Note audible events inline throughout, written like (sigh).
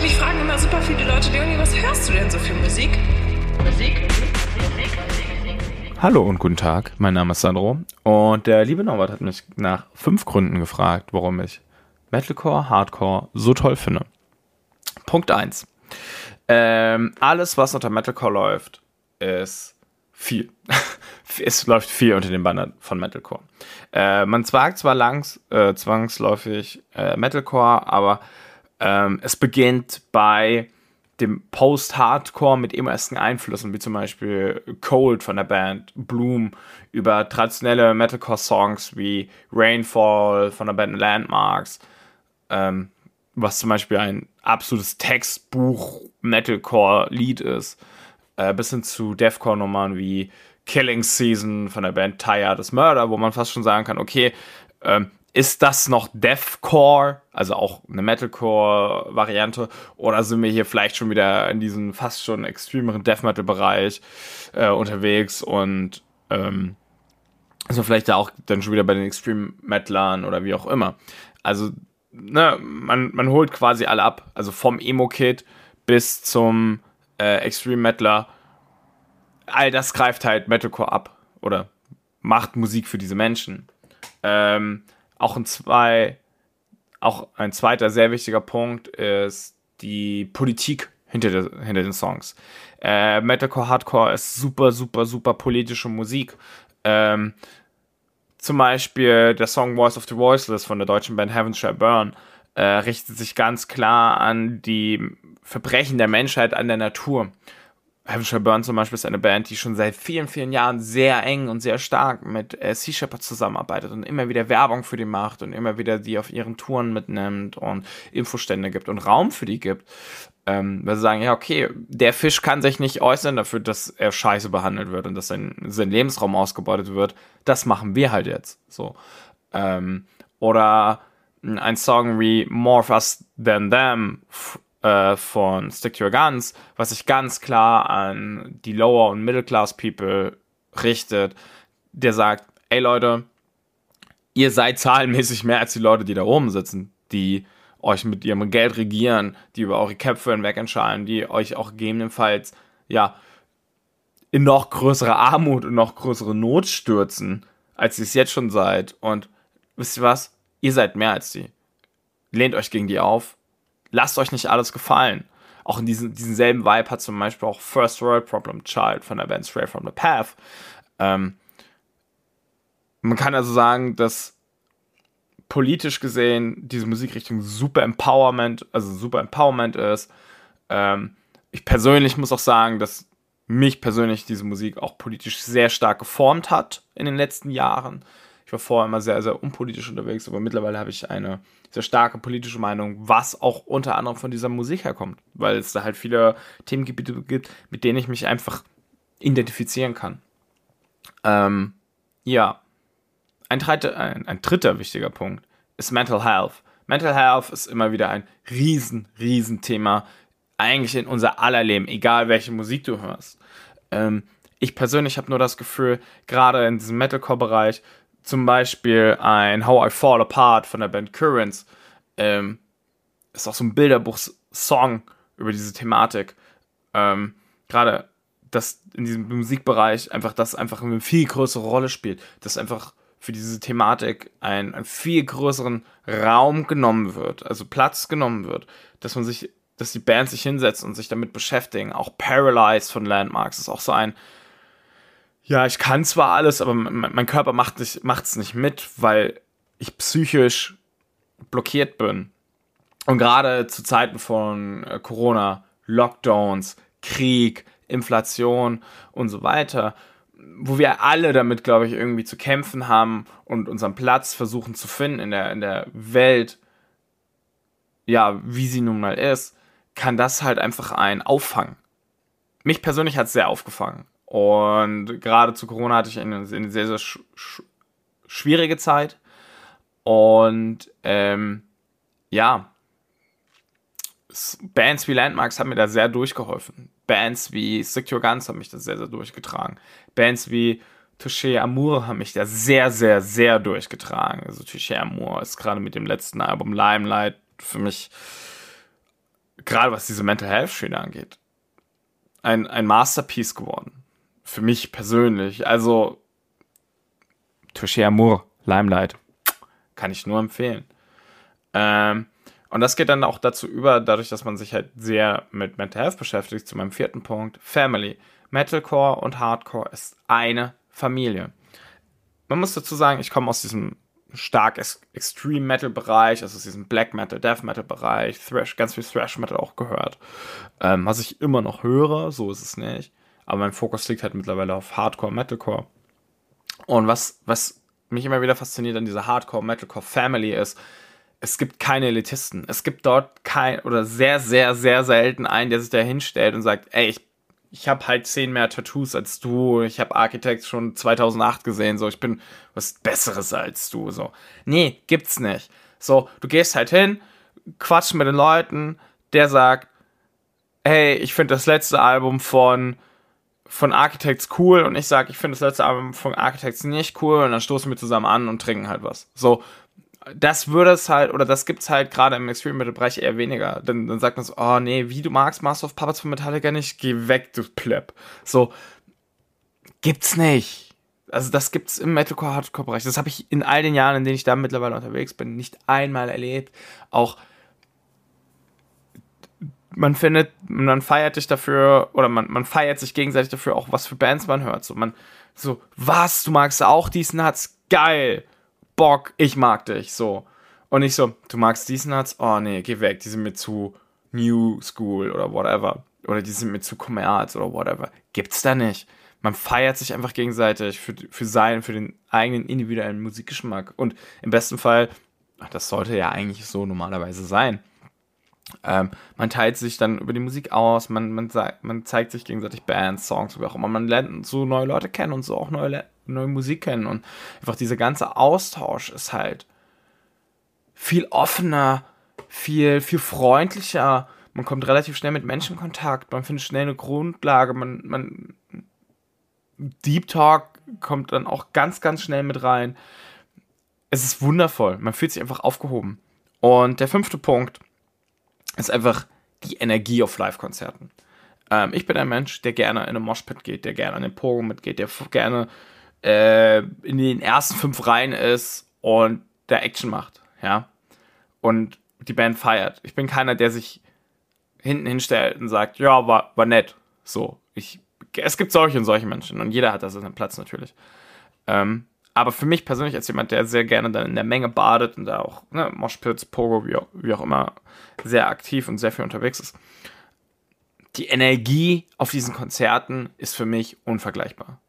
Mich fragen immer super viele Leute, Leonie, was hörst du denn so für Musik? Musik, Musik, Musik. Hallo und guten Tag, mein Name ist Sandro und der liebe Norbert hat mich nach fünf Gründen gefragt, warum ich Metalcore, Hardcore so toll finde. Punkt 1. Ähm, alles, was unter Metalcore läuft, ist viel. (laughs) es läuft viel unter den Bannern von Metalcore. Äh, man sagt zwar langs, äh, zwangsläufig äh, Metalcore, aber ähm, es beginnt bei dem Post-Hardcore mit immer ersten Einflüssen, wie zum Beispiel Cold von der Band Bloom, über traditionelle Metalcore-Songs wie Rainfall von der Band Landmarks, ähm, was zum Beispiel ein absolutes Textbuch-Metalcore-Lied ist, äh, bis hin zu Deathcore-Nummern wie Killing Season von der Band Tired is Murder, wo man fast schon sagen kann, okay, ähm, ist das noch Deathcore, also auch eine Metalcore-Variante, oder sind wir hier vielleicht schon wieder in diesem fast schon extremeren Death Metal-Bereich äh, unterwegs und ähm, also vielleicht da auch dann schon wieder bei den Extreme Metalern oder wie auch immer. Also, ne, man, man holt quasi alle ab, also vom Emo-Kit bis zum äh, Extreme Metaler. All das greift halt Metalcore ab oder macht Musik für diese Menschen. Ähm, auch ein zwei, auch ein zweiter sehr wichtiger Punkt ist die Politik hinter, der, hinter den Songs. Äh, Metalcore, Hardcore ist super, super, super politische Musik. Ähm, zum Beispiel der Song Voice of the Voiceless von der deutschen Band Heaven Shall Burn äh, richtet sich ganz klar an die Verbrechen der Menschheit an der Natur. Heaven Burn zum Beispiel ist eine Band, die schon seit vielen, vielen Jahren sehr eng und sehr stark mit äh, Sea Shepherd zusammenarbeitet und immer wieder Werbung für die macht und immer wieder die auf ihren Touren mitnimmt und Infostände gibt und Raum für die gibt. Ähm, weil sie sagen, ja, okay, der Fisch kann sich nicht äußern dafür, dass er scheiße behandelt wird und dass sein, sein Lebensraum ausgebeutet wird. Das machen wir halt jetzt. So. Ähm, oder ein Song wie More of Us Than Them äh, von Stick to Your Guns, was sich ganz klar an die Lower- und Middle-Class-People richtet, der sagt, ey Leute, ihr seid zahlenmäßig mehr als die Leute, die da oben sitzen, die euch mit ihrem Geld regieren, die über eure Köpfe hinweg entscheiden, die euch auch gegebenenfalls, ja, in noch größere Armut und noch größere Not stürzen, als ihr es jetzt schon seid. Und wisst ihr was? Ihr seid mehr als die. Lehnt euch gegen die auf lasst euch nicht alles gefallen. Auch in diesen, diesen selben Vibe hat zum Beispiel auch First World Problem Child von der Band Stray from the Path. Ähm, man kann also sagen, dass politisch gesehen diese Musikrichtung super Empowerment, also super Empowerment ist. Ähm, ich persönlich muss auch sagen, dass mich persönlich diese Musik auch politisch sehr stark geformt hat in den letzten Jahren. Ich war vorher immer sehr, sehr unpolitisch unterwegs, aber mittlerweile habe ich eine sehr starke politische Meinung, was auch unter anderem von dieser Musik herkommt, weil es da halt viele Themengebiete gibt, mit denen ich mich einfach identifizieren kann. Ähm, ja, ein, dritter, ein, ein dritter wichtiger Punkt ist Mental Health. Mental Health ist immer wieder ein riesen, riesen Thema, eigentlich in unser aller Leben, egal welche Musik du hörst. Ähm, ich persönlich habe nur das Gefühl, gerade in diesem Metalcore-Bereich, zum Beispiel ein How I Fall Apart von der Band Currents. Ähm, ist auch so ein Bilderbuch-Song über diese Thematik. Ähm, Gerade, dass in diesem Musikbereich einfach das einfach eine viel größere Rolle spielt. Dass einfach für diese Thematik ein, ein viel größeren Raum genommen wird, also Platz genommen wird, dass man sich, dass die Band sich hinsetzt und sich damit beschäftigen. Auch Paralyzed von Landmarks ist auch so ein, ja, ich kann zwar alles, aber mein Körper macht es nicht, nicht mit, weil ich psychisch blockiert bin. Und gerade zu Zeiten von äh, Corona, Lockdowns, Krieg, Inflation und so weiter, wo wir alle damit, glaube ich, irgendwie zu kämpfen haben und unseren Platz versuchen zu finden in der, in der Welt, ja, wie sie nun mal ist, kann das halt einfach ein auffangen. Mich persönlich hat es sehr aufgefangen. Und gerade zu Corona hatte ich eine, eine sehr, sehr sch sch schwierige Zeit. Und ähm, ja, Bands wie Landmarks haben mir da sehr durchgeholfen. Bands wie Secure Guns haben mich da sehr, sehr durchgetragen. Bands wie Touché Amour haben mich da sehr, sehr, sehr durchgetragen. Also Touché Amour ist gerade mit dem letzten Album Limelight für mich gerade was diese Mental Health Schiene angeht, ein, ein Masterpiece geworden. Für mich persönlich. Also, Touché Amour, Limelight. Kann ich nur empfehlen. Ähm, und das geht dann auch dazu über, dadurch, dass man sich halt sehr mit Mental Health beschäftigt, zu meinem vierten Punkt. Family. Metalcore und Hardcore ist eine Familie. Man muss dazu sagen, ich komme aus diesem stark Extreme Metal Bereich, also aus diesem Black Metal, Death Metal Bereich, Thrash, ganz viel Thrash Metal auch gehört. Ähm, was ich immer noch höre, so ist es nicht. Aber mein Fokus liegt halt mittlerweile auf Hardcore, Metalcore. Und was, was mich immer wieder fasziniert an dieser Hardcore, Metalcore Family ist, es gibt keine Elitisten. Es gibt dort kein oder sehr, sehr, sehr selten einen, der sich da hinstellt und sagt, ey, ich ich habe halt zehn mehr Tattoos als du, ich habe Architect schon 2008 gesehen, so, ich bin was Besseres als du, so. Nee, gibt's nicht. So, du gehst halt hin, quatsch mit den Leuten, der sagt, hey, ich finde das letzte Album von von Architects cool und ich sag, ich finde das letzte Album von Architects nicht cool und dann stoßen wir zusammen an und trinken halt was. So, das würde es halt, oder das gibt es halt gerade im Extreme Metal Bereich eher weniger. Dann, dann sagt man so, oh nee, wie du magst Master of Puppets von Metallica nicht, geh weg, du Pleb. So, gibt's nicht. Also das gibt's im Metalcore Hardcore Bereich. Das habe ich in all den Jahren, in denen ich da mittlerweile unterwegs bin, nicht einmal erlebt. Auch man findet, man feiert sich dafür, oder man, man feiert sich gegenseitig dafür auch, was für Bands man hört. So, man, so, was, du magst auch diesen Nuts? Geil! Bock, ich mag dich, so. Und ich so, du magst diesen Nuts? Oh nee, geh weg, die sind mir zu New School oder whatever. Oder die sind mir zu Kommerz oder whatever. Gibt's da nicht. Man feiert sich einfach gegenseitig für, für seinen, für den eigenen individuellen Musikgeschmack. Und im besten Fall, das sollte ja eigentlich so normalerweise sein. Ähm, man teilt sich dann über die Musik aus, man, man, man zeigt sich gegenseitig Bands, Songs, wie auch immer. Man lernt so neue Leute kennen und so auch neue, neue Musik kennen. Und einfach dieser ganze Austausch ist halt viel offener, viel, viel freundlicher. Man kommt relativ schnell mit Menschen in Kontakt, man findet schnell eine Grundlage, man, man Deep Talk kommt dann auch ganz, ganz schnell mit rein. Es ist wundervoll, man fühlt sich einfach aufgehoben. Und der fünfte Punkt ist einfach die Energie auf Live-Konzerten. Ähm, ich bin ein Mensch, der gerne in eine Moshpit geht, der gerne an den Pogo mitgeht, der gerne äh, in den ersten fünf Reihen ist und der Action macht, ja. Und die Band feiert. Ich bin keiner, der sich hinten hinstellt und sagt, ja, war, war nett. So, ich, es gibt solche und solche Menschen und jeder hat da seinen Platz natürlich. Ähm, aber für mich persönlich als jemand, der sehr gerne dann in der Menge badet und da auch ne, Moshpits, Pogo, wie auch, wie auch immer, sehr aktiv und sehr viel unterwegs ist, die Energie auf diesen Konzerten ist für mich unvergleichbar.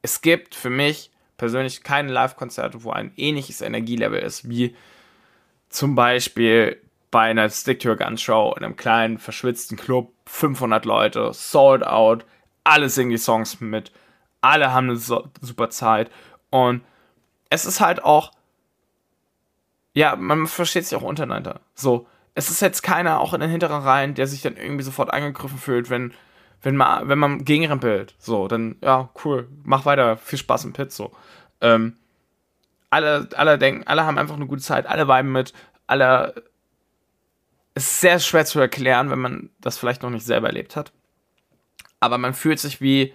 Es gibt für mich persönlich keine Live-Konzerte, wo ein ähnliches Energielevel ist, wie zum Beispiel bei einer Stick to Gun Show in einem kleinen, verschwitzten Club, 500 Leute, sold out, alle singen die Songs mit, alle haben eine super Zeit und es ist halt auch, ja, man versteht sich auch untereinander. So, es ist jetzt keiner auch in den hinteren Reihen, der sich dann irgendwie sofort angegriffen fühlt, wenn, wenn man, wenn man gegenrempelt. So, dann, ja, cool, mach weiter, viel Spaß im Pit, so. Ähm, alle, alle denken, alle haben einfach eine gute Zeit, alle viben mit, alle. Ist sehr schwer zu erklären, wenn man das vielleicht noch nicht selber erlebt hat. Aber man fühlt sich wie,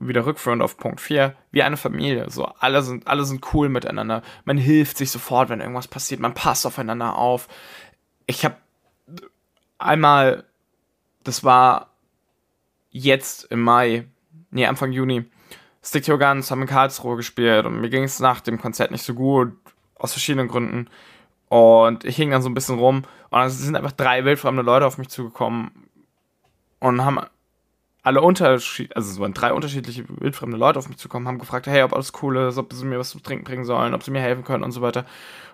wieder rückführend auf Punkt 4, wie eine Familie. So, alle sind, alle sind cool miteinander. Man hilft sich sofort, wenn irgendwas passiert. Man passt aufeinander auf. Ich habe einmal, das war jetzt im Mai, nee, Anfang Juni, Stick Your Guns haben in Karlsruhe gespielt und mir ging es nach dem Konzert nicht so gut, aus verschiedenen Gründen. Und ich hing dann so ein bisschen rum und es sind einfach drei wildfremde Leute auf mich zugekommen und haben alle unterschiedlich, also es waren drei unterschiedliche wildfremde Leute auf mich zukommen, haben gefragt, hey, ob alles cool ist, ob sie mir was zu trinken bringen sollen, ob sie mir helfen können und so weiter.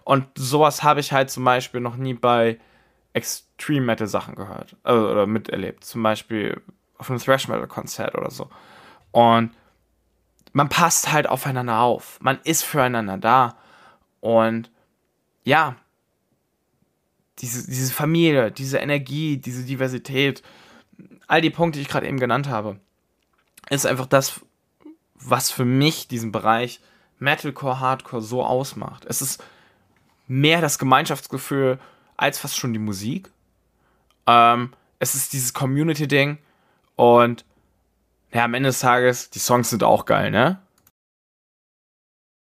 Und sowas habe ich halt zum Beispiel noch nie bei Extreme Metal Sachen gehört also, oder miterlebt. Zum Beispiel auf einem Thrash Metal Konzert oder so. Und man passt halt aufeinander auf. Man ist füreinander da. Und ja, diese, diese Familie, diese Energie, diese Diversität, all die Punkte, die ich gerade eben genannt habe, ist einfach das, was für mich diesen Bereich Metalcore, Hardcore so ausmacht. Es ist mehr das Gemeinschaftsgefühl als fast schon die Musik. Ähm, es ist dieses Community-Ding und ja, am Ende des Tages, die Songs sind auch geil, ne?